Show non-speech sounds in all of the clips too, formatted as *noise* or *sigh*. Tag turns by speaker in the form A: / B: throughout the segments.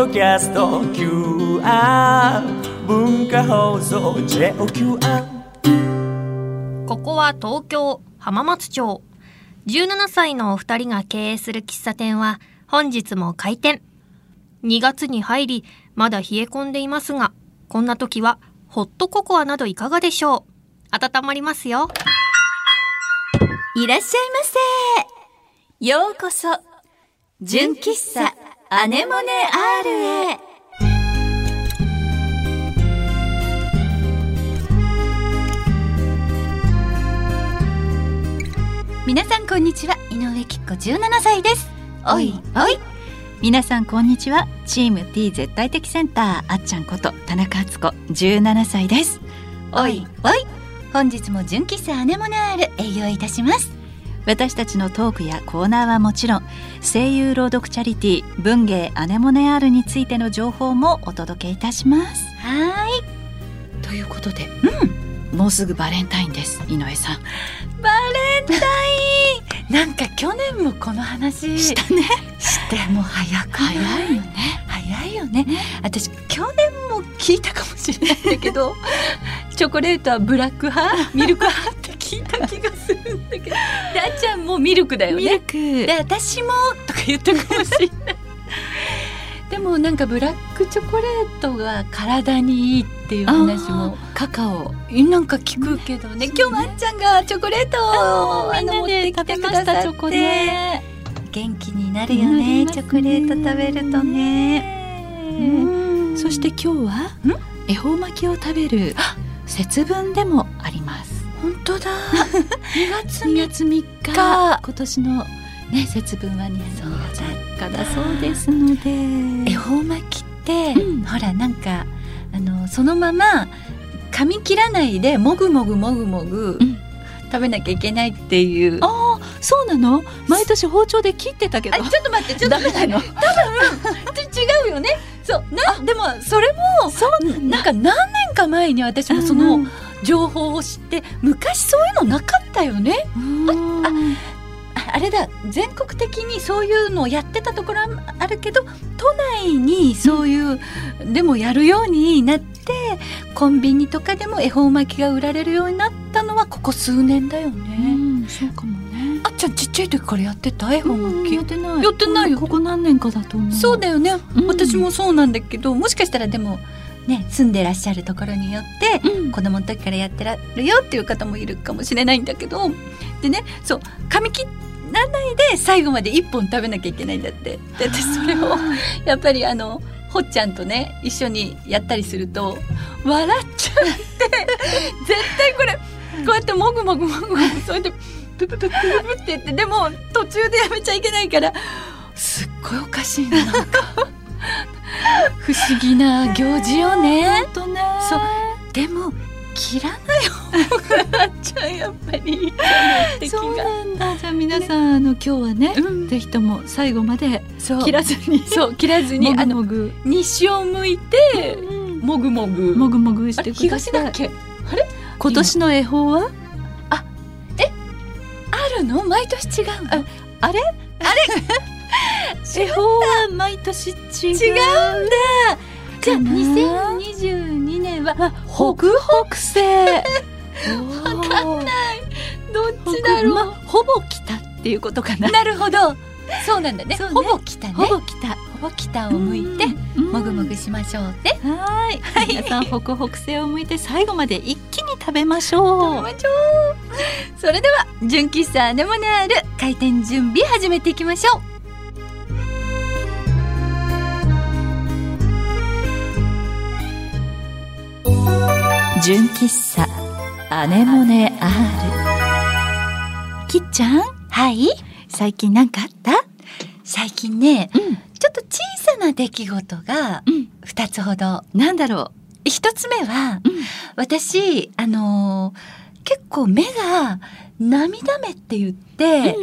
A: ドキャスト QR 文化放送 JOQR
B: ここは東京浜松町。17歳のお二人が経営する喫茶店は本日も開店。2月に入りまだ冷え込んでいますがこんな時はホットココアなどいかがでしょう。温まりますよ。
C: いらっしゃいませ。ようこそ、純喫茶アネモネ R へ。皆さんこんにちは、井上きっ子17歳です。おいおい。
D: 皆さんこんにちはチーム T 絶対的センターあっちゃんこと田中敦子17歳です
C: おいおい。本日も純喫茶アネモネ R 営業いたします。
D: 私たちのトークやコーナーはもちろん声優朗読チャリティー文芸アネモネ R についての情報もお届けいたします。
C: は
D: ということで、うん、もうすぐバレンタインです井上さん。
C: ーい。バレンタイン。*laughs* なんか去年もこの話。
D: したね。
C: してもう早く
D: 早いよね。
C: 早いよね。私去年も聞いたかもしれないんだけど *laughs* チョコレートはブラック派？ミルク派？聞いた気がするんだけど。であっちゃんもミルクだよね。
D: ミルク。
C: で私もとか言ったかもしれないでもなんかブラックチョコレートが体にいいっていう話も
D: カカオ。
C: なんか聞くけどね今日もあっちゃんがチョコレートをあの持ってきてくださって。
D: チョコね
C: 元気になるよねチョコレート食べるとね。
D: うん。そして今日は恵方巻きを食べる節分でもあります
C: だ。*laughs* 2月
D: 2
C: 3
D: 月3日。
C: 日
D: 今年のね節分は2月3日だそうですので。
C: 恵方巻きって、
D: うん。
C: ほらなんかあのそのまま噛み切らないでもぐもぐもぐもぐ、
D: うん。
C: 食べなきゃいけないっていう。あ
D: ああそうなの？毎年包丁で切ってたけど。
C: ちょっと待ってちょっと待って。
D: の？
C: 多分ち違うよね。そうなでもそれも
D: そう。なん
C: なんか何年か前に私もその情報を知って昔そういうのなかったよね。
D: うん。
C: あれだ。全国的にそういうのをやってたところはあるけど都内にそういう、でもやるようになってコンビニとかでも恵方巻きが売られるようになったのはここ数年だよ
D: う
C: ね、
D: んそうかもね。
C: あっちゃんちっちゃい時からやってた？恵方
D: うん
C: 巻き、
D: やってない。
C: やってないよ。
D: ここ何年かだと思う。
C: そうだよね、
D: うん。
C: 私もそうなんだけどもしかしたらでもね住んでらっしゃるところによって
D: うん。
C: 子供の時からやってらるよっていう方もいるかもしれないんだけどでねそう噛み切らないで最後まで一本食べなきゃいけないんだって。で私それをやっぱりあのほっちゃんとね一緒にやったりすると笑っちゃって絶対これこうやってもぐもぐもぐもぐそれでププププププって言ってでも途中でやめちゃいけないからすっごいおかしいななんか *laughs* 不思議な行事よね。
D: 本当ね。
C: そう。でも切らない方があっちゃんやっぱり
D: そう
C: が。
D: なんだ。じゃあ皆さん、あの今日はね、
C: うん。
D: ぜひとも最後まで
C: そう。
D: 切らずに。
C: そう切らずに
D: も
C: あの西を向いて
D: うん
C: もぐもぐ。
D: もぐもぐし
C: あれ
D: てください。
C: 東だっけ？
D: 今年の恵方は？
C: あるの？毎年違うの？
D: あれ？*laughs* 恵方は毎年違う。
C: 違うんだ。じゃあ
D: かな。
C: 2022年は
D: 北北西。*laughs* わ
C: かんない。どっちだろう、
D: まあ、ほぼ北っていうことかな。
C: なるほど。そうなんだね。
D: ね。
C: ほぼ北ね。
D: ほぼ北。
C: ほぼ北を向いて
D: うん。
C: もぐもぐしましょうね。
D: はーい。皆さん北北西を向いて最後まで一気に食べましょう。
C: それでは純喫茶アネモネアール開店準備始めていきましょう
D: 純喫茶アネモネ R きっちゃん？
C: はい？
D: 最近なんかあった？
C: 最近ね
D: うん。
C: ちょっと小さな出来事が
D: うん。
C: 2つほど。
D: なんだろ
C: 1つ目は
D: う、うん、
C: 私あのー結構目が涙目って言って、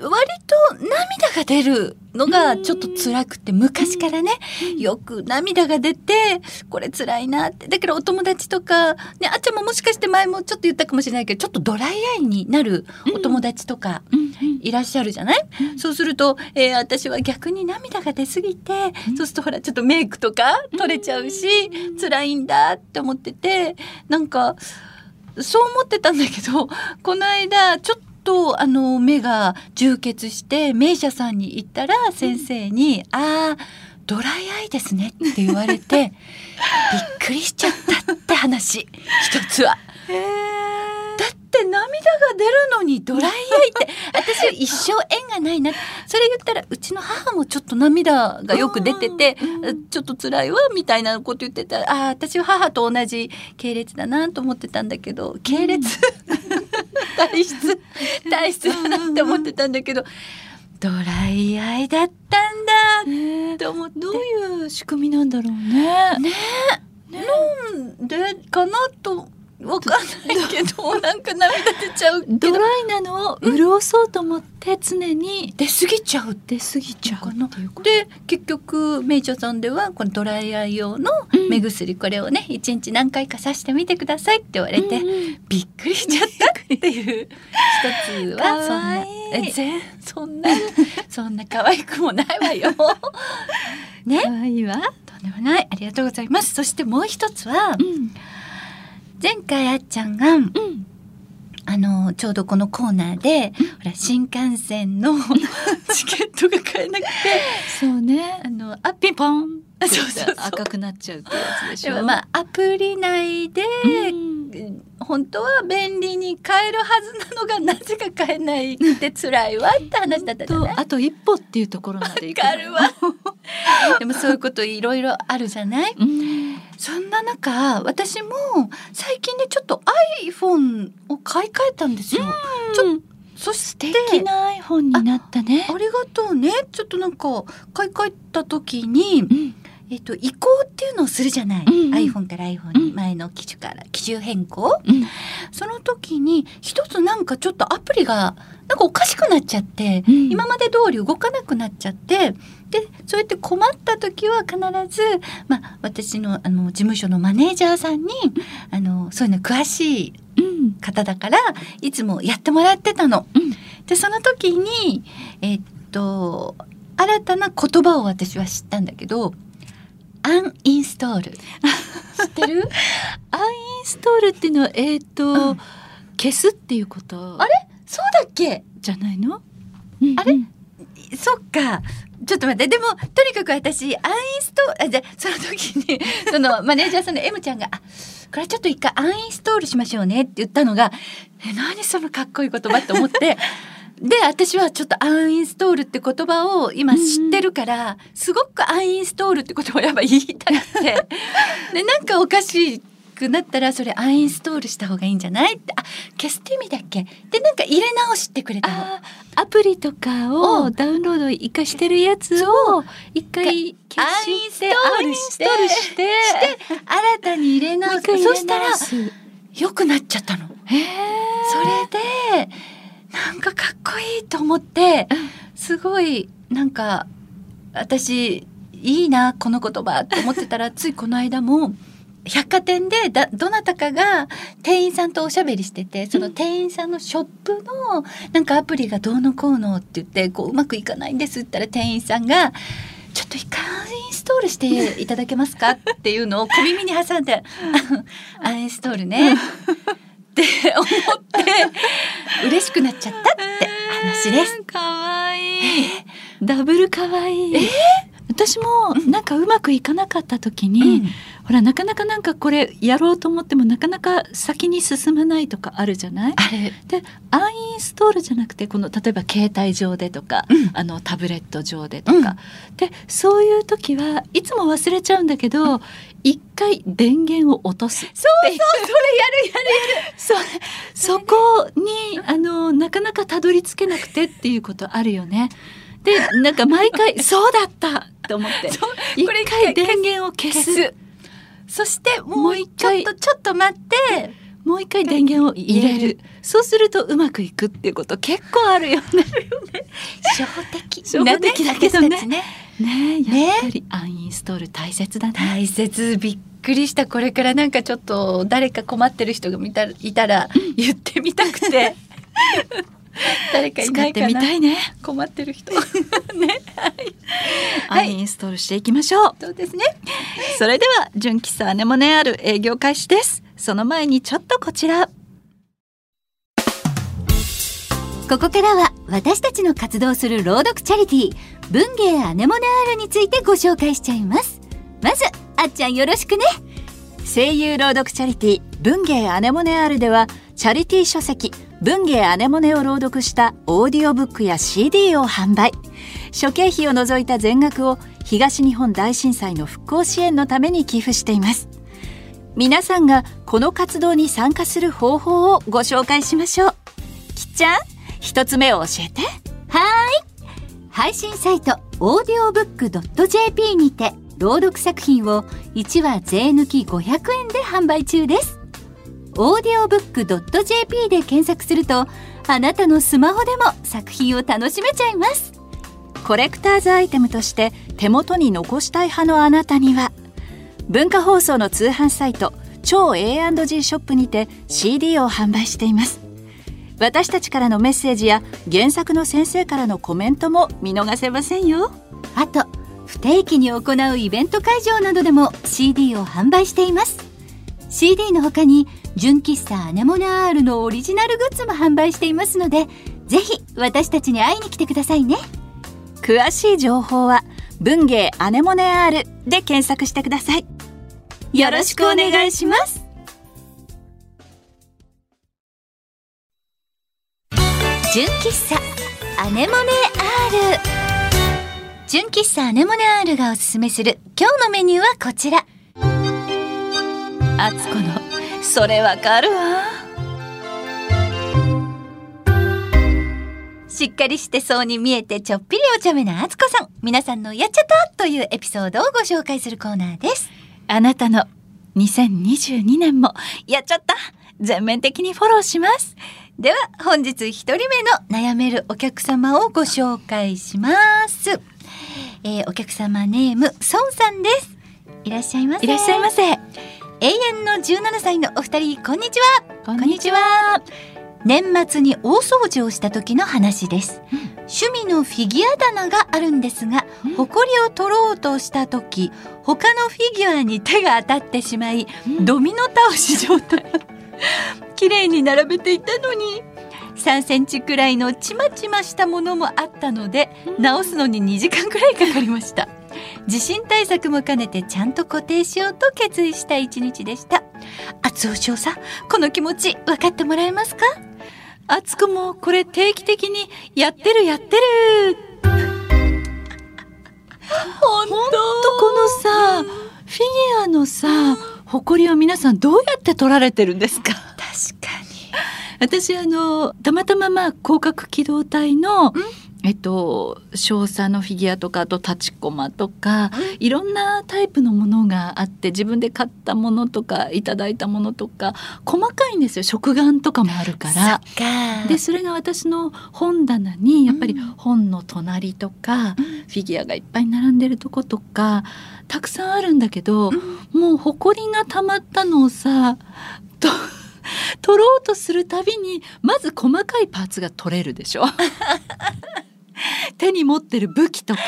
C: 割と涙がが出るのがちょっと辛くて昔からねよく涙が出てこれ辛いなって。だからお友達とか、ね、あっちゃんももしかして前もちょっと言ったかもしれないけどちょっとドライアイになるお友達とかいらっしゃるじゃない、そうすると、えー私は逆に涙が出すぎて、そうするとほらちょっとメイクとか取れちゃうし、辛いんだって思っててなんかそう思ってたんだけどこの間ちょっとあの目が充血して名医者さんに行ったら先生に「ああドライアイですね」って言われて *laughs* びっくりしちゃったって話一つは。だって涙が出るのにドライアイって *laughs* 私は一生縁がないな。それ言ったらうちの母もちょっと涙がよく出ててちょっと辛いわみたいなこと言ってたらあー私は母と同じ系列だなと思ってたんだけど系列、*laughs* 体質？体質だなって思ってたんだけどドライアイだったんだ。って思って。
D: どういう仕組みなんだろうね。
C: ねなんでかなとわかんないけどなんか涙出ちゃう
D: ドライなのを潤そうと思って常に
C: 出過ぎちゃう。
D: 出過ぎちゃう
C: かな。で結局メイチョさんではこのドライアイ用の目薬これをね一日何回かさしてみてくださいって言われて、びっくりしちゃったっていう一つ
D: か
C: はそん
D: わ
C: なえ全そんな *laughs* そんな可愛くもないわよ。*laughs* ね。
D: 可愛いわ。
C: とんでもない。ありがとうございます。そしてもう一つは
D: うん
C: 前回あっちゃんが
D: うん。
C: あのちょうどこのコーナーで、ほら新幹線の *laughs* チケットが買えなくて
D: そうね。
C: あのア
D: ピンポン。
C: そうそうそう
D: 赤くなっちゃうってやつでしょ。
C: まあアプリ内で、
D: うん
C: 本当は便利に買えるはずなのがなぜか買えないって辛いわって話だったじゃない
D: とあと一歩っていうところまで行く
C: わかるわ *laughs* でもそういうこといろいろあるじゃない？
D: うん。
C: そんな中私も最近ねちょっと iPhone を買い替えたんですよちょそして
D: 素敵な iPhone になったね。
C: ありがとうねちょっとなんか買い替えた時に
D: うん
C: えっと、移行っていうのをするじゃない、
D: うんうん。
C: iPhone から iPhone に
D: うん。
C: 前の機種から機種変更、
D: うん。
C: その時に一つなんかちょっとアプリがなんかおかしくなっちゃって、
D: うん。
C: 今まで通り動かなくなっちゃってでそうやって困った時は必ず、まあ、私のあの事務所のマネージャーさんにあのそういうの詳しい
D: うん。
C: 方だからいつもやってもらってたの。
D: うん。
C: でその時にえっと新たな言葉を私は知ったんだけどアンインストール。知ってる？*laughs*
D: アンインストールっていうのはえっ、と、
C: うん。
D: 消すっていうこと？
C: あれ？そうだっけ？
D: じゃないの？
C: あれ
D: うん。
C: そっか。ちょっと待って。でもとにかく私アンインストあじゃあその時に *laughs* そのマネージャーさんの M ちゃんが「あこれちょっと一回アンインストールしましょうね」って言ったのが「え何そのかっこいい言葉」と思って。で私はちょっとアンインストールって言葉を今知ってるから、すごくアンインストールって言葉をやっぱ言いたくて。*laughs* でなんかおかしくなったらそれアンインストールした方がいいんじゃない？ってあ消すって意味だっけ？でなんか入れ直してくれた
D: アプリとか
C: うん
D: をダウンロード生かしてるやつを一回消して
C: ールして
D: アンインストールして。
C: 新たに入れ直す。
D: もう
C: したら良くなっちゃったの。それでなんかかっこいいと思ってすごいなんか私いいなこの言葉と思ってたら *laughs* ついこの間も百貨店でだどなたかが店員さんとおしゃべりしててその店員さんのショップのなんかアプリがどうのこうのって言ってこううまくいかないんですって言ったら店員さんが「ちょっと一回インストールしていただけますか?」っていうのを小耳に挟んで「*laughs* アンインストールね」って思って嬉しくなっちゃったって話です。
D: かわいい。ダブルかわいい。私もなんかうまくいかなかった時に、
C: うん。
D: ほらなかなかなんかこれやろうと思ってもなかなか先に進まないとかあるじゃない？でアンインストールじゃなくてこの例えば携帯上でとか、
C: うん。
D: あのタブレット上でとか、でそういう時はいつも忘れちゃうんだけど一回電源を落とす
C: そうそうそれやるやる
D: そうそこにあのなかなかたどり着けなくてっていうことあるよね。でなんか毎回 *laughs* そうだったと思って。一
C: 回
D: 回電源を消す。
C: そしてもう
D: 一
C: ちょっ
D: 回
C: とちょっと待って。
D: もう一回電源を入れる。そうするとうまくいくっていうこと結構あるよね。*laughs*
C: 初歩的。
D: 初歩的だけどね。
E: ね。
D: ねやっぱりアンインストール大切だね。
E: 大切。びっくりした。これからなんかちょっと誰か困ってる人が見たらいたら言ってみたくて。*laughs* 誰かい
D: 使って
E: な？いかな
D: みたいね。
E: 困ってる人。*laughs* ね。
D: アンインストールしていきましょう。
E: そうですね。
D: それでは純喫茶アネモネある営業開始です。その前にちょっとこちら。
C: ここからは私たちの活動する朗読チャリティー文芸アネモネアールについてご紹介しちゃいます。まずあっちゃんよろしくね。
D: 声優朗読チャリティー文芸アネモネ R ではチャリティー書籍文芸アネモネを朗読したオーディオブックや CD を販売。諸経費を除いた全額を東日本大震災の復興支援のために寄付しています。皆さんがこの活動に参加する方法をご紹介しましょう。きっちゃん一つ目を教えて。
C: はい。配信サイトオーディオブック .jp にて朗読作品を1話税抜き500円で販売中です。オーディオブック .jp で検索するとあなたのスマホでも作品を楽しめちゃいます。
D: コレクターズアイテムとして手元に残したい派のあなたには文化放送の通販サイト超 A&G ショップにて CD を販売しています。私たちからのメッセージや原作の先生からのコメントも見逃せませんよ。
C: あと不定期に行うイベント会場などでも CD を販売しています。CD の他に純喫茶アネモネアールのオリジナルグッズも販売していますのでぜひ私たちに会いに来てくださいね。
D: 詳しい情報は文芸アネモネ R で検索してください。よろしくお願いします。
C: 純喫茶アネモネアール。純喫茶アネモネアールがおすすめする今日のメニューはこちら。
D: あつこのそれわかるわ。
C: しっかりしてそうに見えてちょっぴりお茶目なあつこさん。皆さんのやっちゃったというエピソードをご紹介するコーナーです。
D: あなたの2022年もやっちゃった。全面的にフォローします。
C: では本日一人目の悩めるお客様をご紹介します、えーお客様ネームソンさんです。いらっしゃいませ。
D: いらっしゃいませ。
C: 永遠の17歳のお二人こんにちは。
D: こ
C: んにちは。年末に大掃除をした時の話です、趣味のフィギュア棚があるんですが、
D: うん。
C: 埃を取ろうとした時他のフィギュアに手が当たってしまい、ドミノ倒し状態。*laughs* 綺麗に並べていたのに3センチくらいのちまちましたものもあったので、直すのに2時間くらいかかりました。地震対策も兼ねてちゃんと固定しようと決意した一日でした。厚尾少佐この気持ち分かってもらえますか？
D: あつこもこれ定期的にやってるやってる。*laughs*
C: 本
D: ほんとこのさフィギュアのさ誇りを皆さんどうやって取られてるんですか？
C: 確かに
D: 私あのたまたままあ広角機動隊の、えっと少佐のフィギュアとかあと立ちこまとか、いろんなタイプのものがあって自分で買ったものとかいただいたものとか細かいんですよ。食玩とかもあるから。でそれが私の本棚にやっぱり本の隣とか、フィギュアがいっぱい並んでるとことかたくさんあるんだけど、もう埃が溜まったのをさと取ろうとするたびにまず細かいパーツが取れるでしょ。*laughs* 手に持ってる武器とか。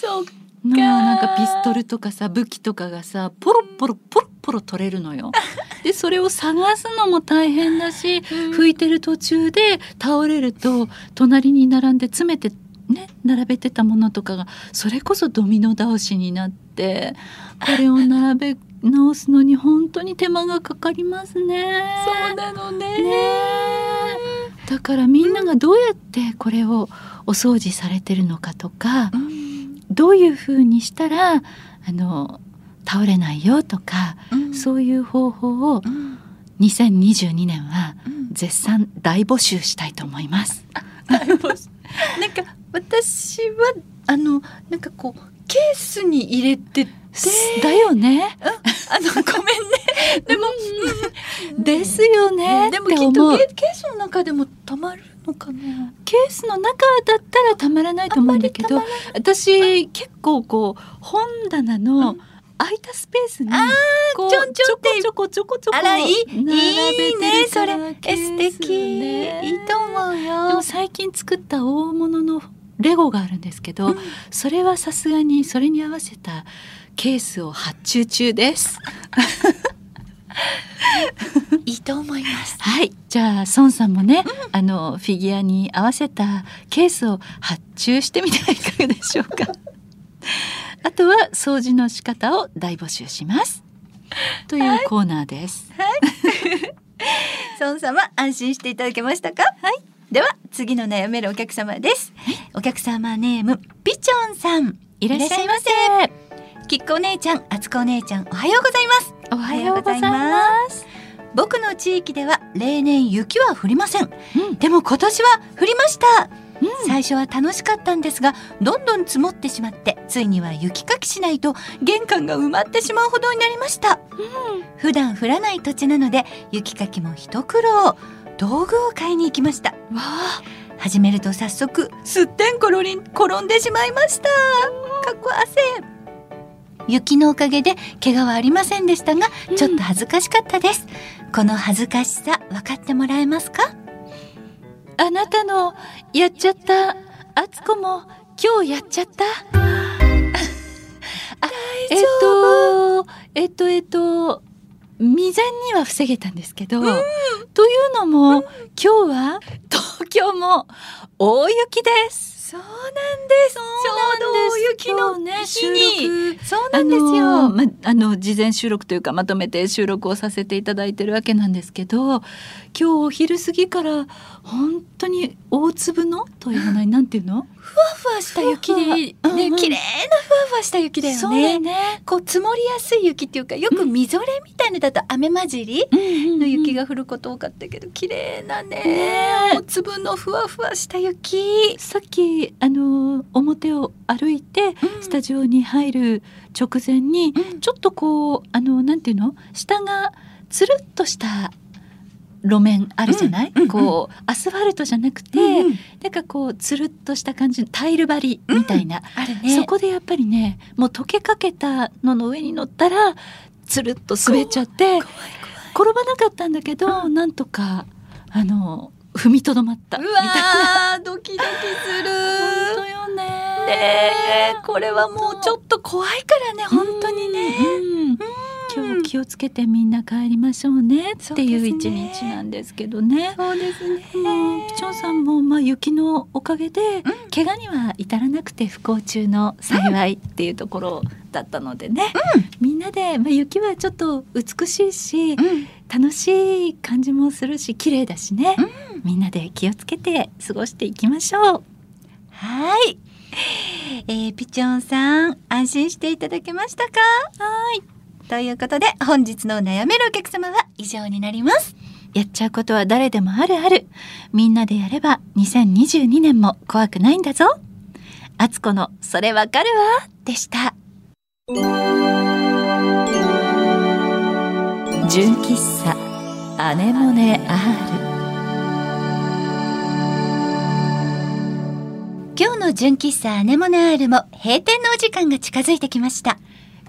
C: そう
D: のなんかピストルとかさ武器とかがさポロポロポロポロ取れるのよ。でそれを探すのも大変だし拭いてる途中で倒れると隣に並んで詰めてね並べてたものとかがそれこそドミノ倒しになってこれを並べ直すのに本当に手間がかかりますね。
C: そうなのね。
D: ね。えだからみんながどうやってこれをお掃除されてるのかとか、どういう風にしたらあの倒れないよとか、そういう方法を2022年は絶賛大募集したいと思います。
E: なんか私はあのなんかこうケースに入れてて。
D: だよね。
E: あの *laughs* ごめんね。でも、
D: ですよね。
E: でもきっとケケースの中でもたまる
C: のかな。
D: ケースの中だったらたまらないと思うんだけど私結構こう本棚の空いたスペースにこう
C: ちょんちょんって。
D: ちょこちょこちょこちょこ
C: あらいいね
D: てる
C: それ。素敵、
D: ね。
C: いいと思う
D: で
C: よ
D: も最近作った大物のレゴがあるんですけど、それはさすがにそれに合わせたケースを発注中です。
C: いいと思います
D: はい、じゃあ孫さんもね、あのフィギュアに合わせたケースを発注してみてはいかがでしょうか。*laughs* あとは掃除の仕方を大募集します。というコーナーです。*laughs*
C: 孫様安心していただけましたか？はいでは次の悩めるお客様です、お客様ネームピチョンさん。
D: いらっしゃいませ。
C: きっこお姉ちゃんあつこお姉ちゃんおはようございます。
D: おはようございます。
C: 僕の地域では例年雪は降りません。
D: うん。
C: でも今年は降りました、
D: うん。
C: 最初は楽しかったんですがどんどん積もってしまってついには雪かきしないと玄関が埋まってしまうほどになりました、普段降らない土地なので雪かきも一苦労道具を買いに行きました。始めると早速すってんころりん転んでしまいました。かっこ汗雪のおかげで怪我はありませんでしたが、ちょっと恥ずかしかったです。この恥ずかしさ分かってもらえますか？
D: あなたのやっちゃったあつこも今日やっちゃった？*laughs* あえっとえっとえっと未然には防げたんですけど、というのも、今日は東京も大雪です。
C: そうなんです。ちょうど大雪の
D: ね
C: 日
D: 収
C: に
D: 録
C: そうなんですよ、
D: あのまあの事前収録というかまとめて収録をさせていただいてるわけなんですけど今日お昼過ぎから本当に大粒のというのは何ていうの？
C: ふわふわした雪でね
D: ふわふわ。うんうん。
C: 綺麗なふわふわした雪だよ
D: そうだ
C: ね。
D: よね。
C: こう積もりやすい雪っていうかよくみぞれみたいのだと雨混じりの雪が降ること多かったけど綺麗なね。
D: ね
C: 大粒のふわふわした雪。
D: さっきあの表を歩いてスタジオに入る直前に、
C: うん。
D: ちょっとこうあのなんていうの？下がつるっとした路面あるじゃない、
C: うんうん
D: こうアスファルトじゃなくて、
C: うん
D: なんかこうつるっとした感じのタイル張りみたいな、
C: あるね。
D: そこでやっぱりねもう溶けかけたのの上に乗ったらつるっと滑っちゃって転ばなかったんだけど、なんとかあの踏みとどまった。みたいな。
C: ドキドキする。
D: 本当よね。
C: ねえこれはもうちょっと怖いからね本当にね。
D: うん今日気をつけてみんな帰りましょうねっていう一日なんですけどね。
C: そうですね。
D: うん。ピチョンさんもまあ雪のおかげで、怪我には至らなくて不幸中の幸いっていうところだったのでね、みんなで、まあ、雪はちょっと美しいし、
C: うん。
D: 楽しい感じもするし綺麗だしね、みんなで気をつけて過ごしていきましょう。
C: はい、えー、ピチョンさん安心していただけましたか？はいということで本日の悩めるお客様は以上になります
D: やっちゃうことは誰でもあるある。みんなでやれば2022年も怖くないんだぞ。あつこのそれわかるわでした。純喫茶アネモネ R
C: 今日の純喫茶アネモネアールも閉店のお時間が近づいてきました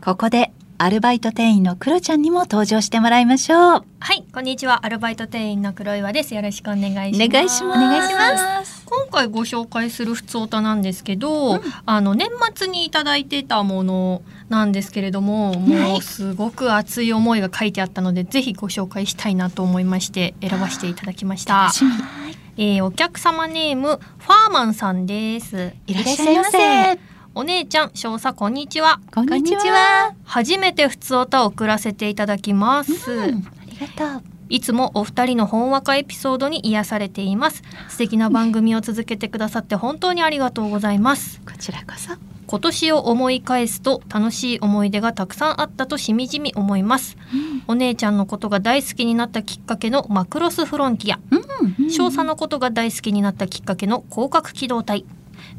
D: ここでアルバイト店員のクロちゃんにも登場してもらいましょう。
B: はい、こんにちは。アルバイト店員の黒岩です。よろしくお願いします。
D: お願いします。
B: 今回ご紹介するふつおたなんですけど、あの年末にいただいてたものなんですけれども、もうすごく熱い思いが書いてあったので、ぜひご紹介したいなと思いまして選ばせていただきました。
D: 楽しみ
B: えーお客様ネームファーマンさんです。
D: いらっしゃいませ。
B: お姉ちゃん、少佐こんにちは。
D: こんにちは。
C: は
B: 初めてふつおたを送らせていただきます。
C: ありがとう
B: いつもお二人のほんわかエピソードに癒されています。*laughs* 素敵な番組を続けてくださって本当にありがとうございます。
D: こちらこそ。
B: 今年を思い返すと楽しい思い出がたくさんあったとしみじみ思います。お姉ちゃんのことが大好きになったきっかけのマクロスフロンティア。少佐のことが大好きになったきっかけの広角機動隊。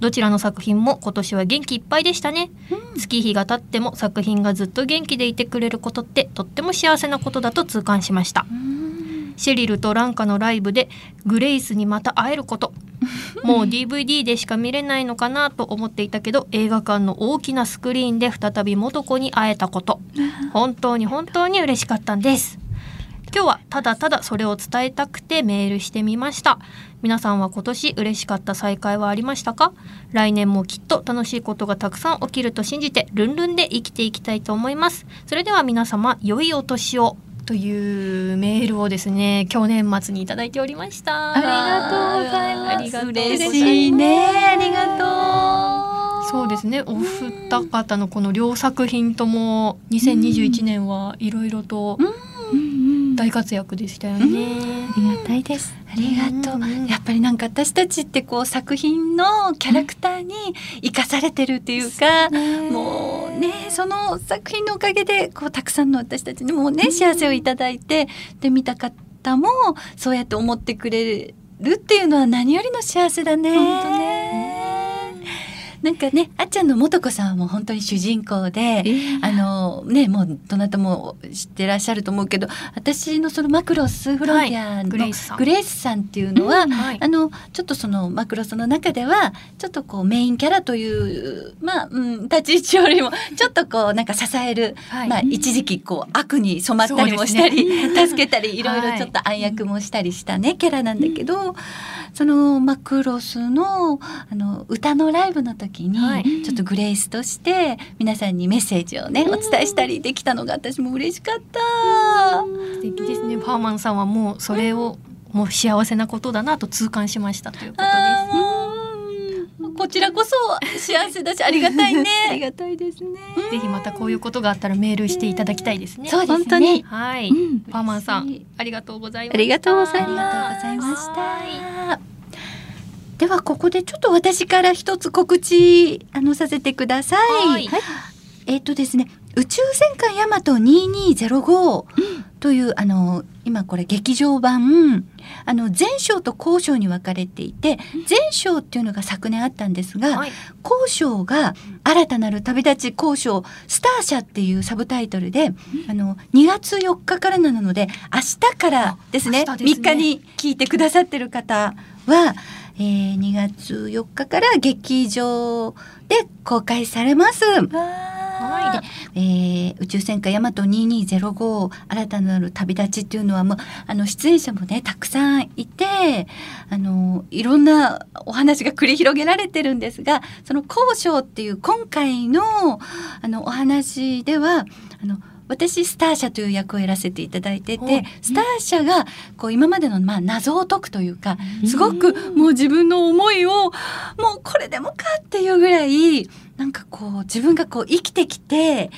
B: どちらの作品も今年は元気いっぱいでしたね、月日が経っても作品がずっと元気でいてくれることってとっても幸せなことだと痛感しました。シェリルとランカのライブでグレイスにまた会えること。*laughs* もう DVD でしか見れないのかなと思っていたけど映画館の大きなスクリーンで再び元子に会えたこと。*laughs* 本当に本当に嬉しかったんです今日はただただそれを伝えたくてメールしてみました。皆さんは今年嬉しかった再会はありましたか？来年もきっと楽しいことがたくさん起きると信じてルンルンで生きていきたいと思います。それでは皆様良いお年をというメールをですね去年末にいただいておりました。
C: ありがとうございます。嬉しいね。ありがとう。
B: そうですね。お二方のこの両作品とも2021年はいろいろと大活躍でしたよね、
C: ありがたいです。ありがとう、
B: うん
C: やっぱりなんか私たちってこう作品のキャラクターに生かされてるっていうか、もうねその作品のおかげでこうたくさんの私たちにもね幸せをいただいてで見た方もそうやって思ってくれるっていうのは何よりの幸せだね。
B: 本当ね
C: なんかねあっちゃんの素子さんはもう本当に主人公で、あのねもうどなたも知ってらっしゃると思うけど私のそのマクロスフロンティアの、
B: はいグレイスさん。
C: っていうのは、
B: はい。
C: あのちょっとそのマクロスの中ではちょっとこうメインキャラというまあ、うん、立ち位置よりも *laughs* ちょっとこうなんか支える、
B: はい。
C: まあ一時期こう悪に染まったりもしたり、助けたりいろい。ろちょっと暗躍もしたりしたね、キャラなんだけど、そのマクロスのあの歌のライブの時に、
B: はい。
C: ちょっとグレイスとして皆さんにメッセージをねお伝えしたりできたのが私も嬉しかった。
B: 素敵ですね。パーマンさんはもうそれをもう幸せなことだなと痛感しましたということです
C: こちらこそ幸せだしありがたいね。*laughs* ありがたいですね。
B: ぜひまたこういうことがあったらメールしていただきたいですね。
C: そうですね。
F: 本当に。
B: はい、
F: うん
B: パーマンさんありがとうございます。
F: ありがとうござい
C: ありがとうございました。ではここでちょっと私から一つ告知あのさせてください。
B: はい。
C: えっ、とですね宇宙戦艦ヤマト2205という、あの今これ劇場版あの前章と後章に分かれていて前章っていうのが昨年あったんですが、
B: はい。
C: 後章が新たなる旅立ち後章スター社っていうサブタイトルで、あの2月4日からなので明日からですね
B: ですね。
C: 3日に聞いてくださってる方は、えー、2月4日から劇場で公開されます。
B: は
C: えー宇宙戦艦ヤマト2205新たなる旅立ちっていうのはもうあの出演者もねたくさんいてあのいろんなお話が繰り広げられてるんですがその交渉っていう今回のあのお話ではあの私スター社という役をやらせていただいてて、
B: はい
C: スター社がこう今までのまあ謎を解くというかすごくもう自分の思いをもうこれでもかっていうぐらいなんかこう自分がこう生きてきて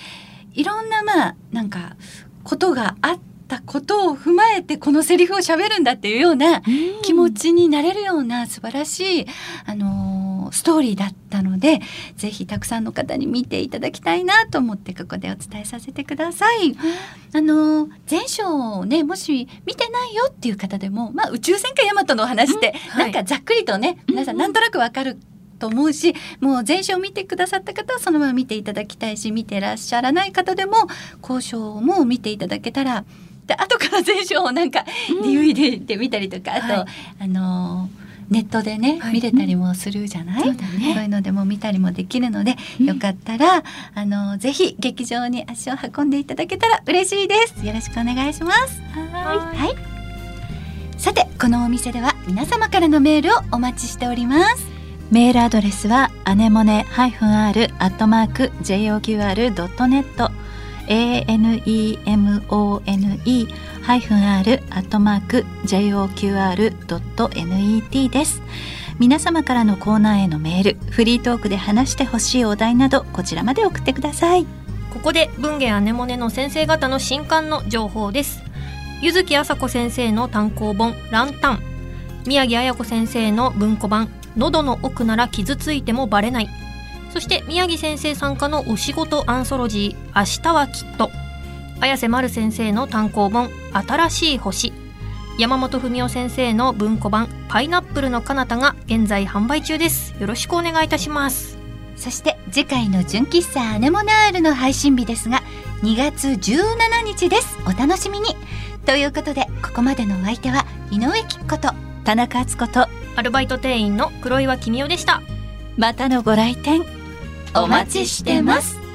C: いろんなまあなんかことがあったことを踏まえてこのセリフを喋るんだっていうような気持ちになれるような素晴らしい、あのーストーリーだったのでぜひたくさんの方に見ていただきたいなと思ってここでお伝えさせてください。あのー前章をねもし見てないよっていう方でも、まあ、宇宙戦艦ヤマトのお話って、
B: はい。
C: なんかざっくりとね皆さんなんとなくわかると思うしもう前章を見てくださった方はそのまま見ていただきたいし見てらっしゃらない方でも交渉も見ていただけたら。で後から前章をなんか DVD で見たりとか、あと、
B: はい。
C: あのーネットでね、
B: はい。
C: 見れたりもするじゃない、
F: そうだね。
C: そういうのでも見たりもできるので、よかったらあのぜひ劇場に足を運んでいただけたら嬉しいです。よろしくお願いします。
B: はい。
C: はい。さてこのお店では皆様からのメールをお待ちしております。
D: メールアドレスはアネモネ -r アットマーク JOQR.net anemone ハイフン r アットマーク JOQR.net です。皆様からのコーナーへのメールフリートークで話してほしいお題などこちらまで送ってください。
B: ここで文芸アネモネの先生方の新刊の情報です。柚木あさこ先生の単行本ランタン。宮城彩子先生の文庫版。喉の奥なら傷ついてもバレない。そして宮城先生参加のお仕事アンソロジー明日はきっと。綾瀬丸先生の単行本新しい星。山本文夫先生の文庫版パイナップルの彼方が現在販売中です。よろしくお願いいたします。
C: そして次回の純喫茶アネモナールの配信日ですが2月17日です。お楽しみに。ということでここまでのお相手は井上貴子と
D: 田中敦子と
B: アルバイト店員の黒岩君代でした。
D: またのご来店
C: お待ちしてます